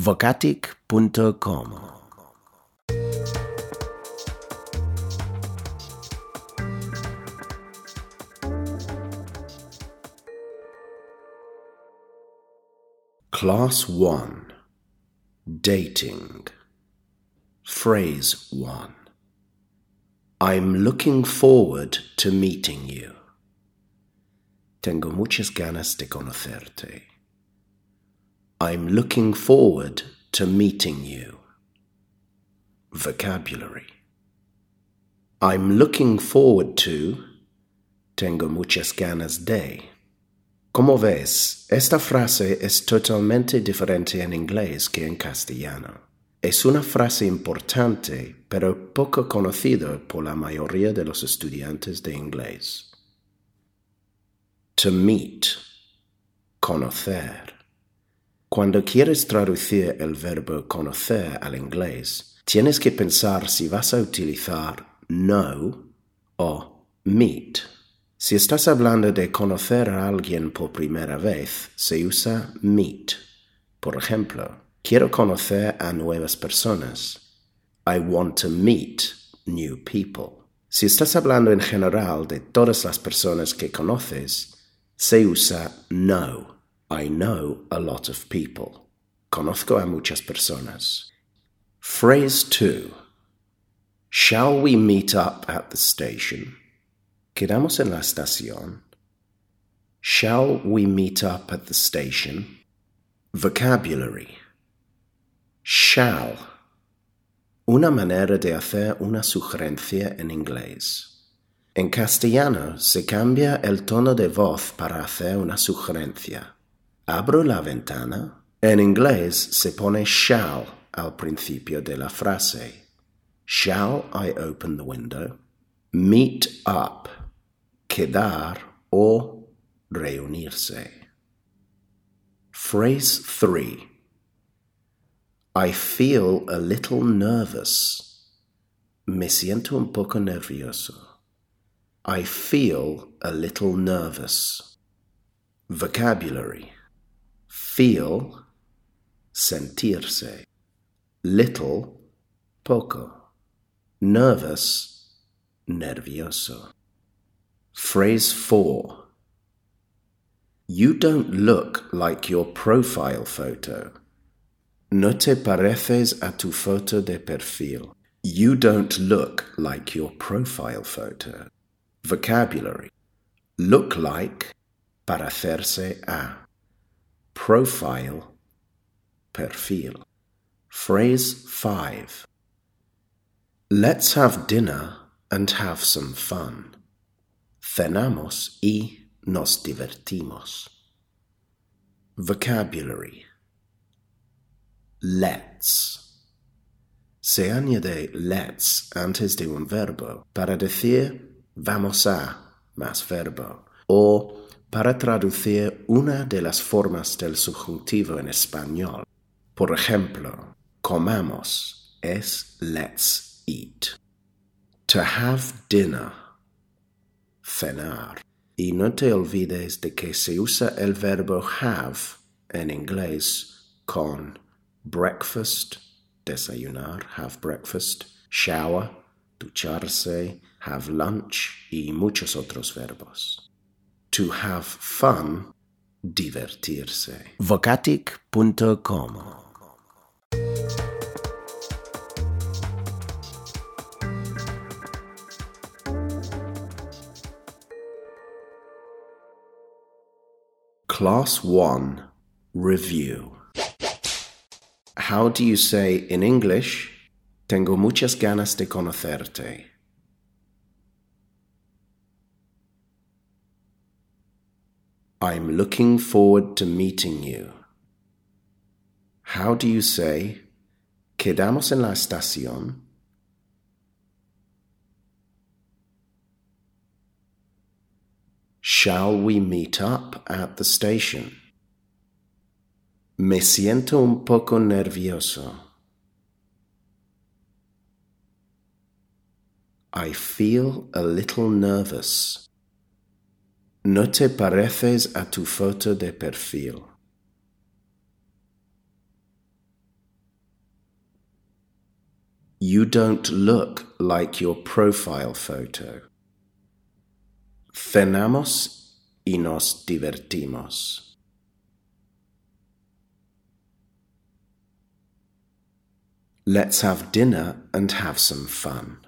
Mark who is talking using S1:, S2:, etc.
S1: vocatic.com Class 1 Dating Phrase 1 I'm looking forward to meeting you. Tengo muchas ganas de conocerte. I'm looking forward to meeting you. Vocabulary. I'm looking forward to. Tengo muchas ganas de. Como ves, esta frase es totalmente diferente en inglés que en castellano. Es una frase importante, pero poco conocida por la mayoría de los estudiantes de inglés. To meet, conocer. Cuando quieres traducir el verbo conocer al inglés, tienes que pensar si vas a utilizar know o meet. Si estás hablando de conocer a alguien por primera vez, se usa meet. Por ejemplo, quiero conocer a nuevas personas. I want to meet new people. Si estás hablando en general de todas las personas que conoces, se usa know. I know a lot of people. Conozco a muchas personas. Phrase 2. Shall we meet up at the station? Quedamos en la estación. Shall we meet up at the station? Vocabulary. Shall. Una manera de hacer una sugerencia en inglés. En castellano se cambia el tono de voz para hacer una sugerencia. Abro la ventana. En inglés se pone shall al principio de la frase. Shall I open the window? Meet up quedar o reunirse. Phrase 3. I feel a little nervous. Me siento un poco nervioso. I feel a little nervous. Vocabulary. Feel, sentirse. Little, poco. Nervous, nervioso. Phrase 4. You don't look like your profile photo. No te pareces a tu foto de perfil. You don't look like your profile photo. Vocabulary. Look like, parecerse a. Profile, perfil. Phrase 5. Let's have dinner and have some fun. Cenamos y nos divertimos. Vocabulary. Let's. Se añade let's antes de un verbo para decir vamos a más verbo o para traducir una de las formas del subjuntivo en español. Por ejemplo, comamos es let's eat. To have dinner cenar. Y no te olvides de que se usa el verbo have en inglés con breakfast, desayunar, have breakfast, shower, ducharse, have lunch y muchos otros verbos. To have fun, divertirse. Vocatic.com Class 1 Review How do you say in English, Tengo muchas ganas de conocerte? I'm looking forward to meeting you. How do you say, Quedamos en la estación? Shall we meet up at the station? Me siento un poco nervioso. I feel a little nervous. No te pareces a tu foto de perfil. You don't look like your profile photo. Cenamos y nos divertimos. Let's have dinner and have some fun.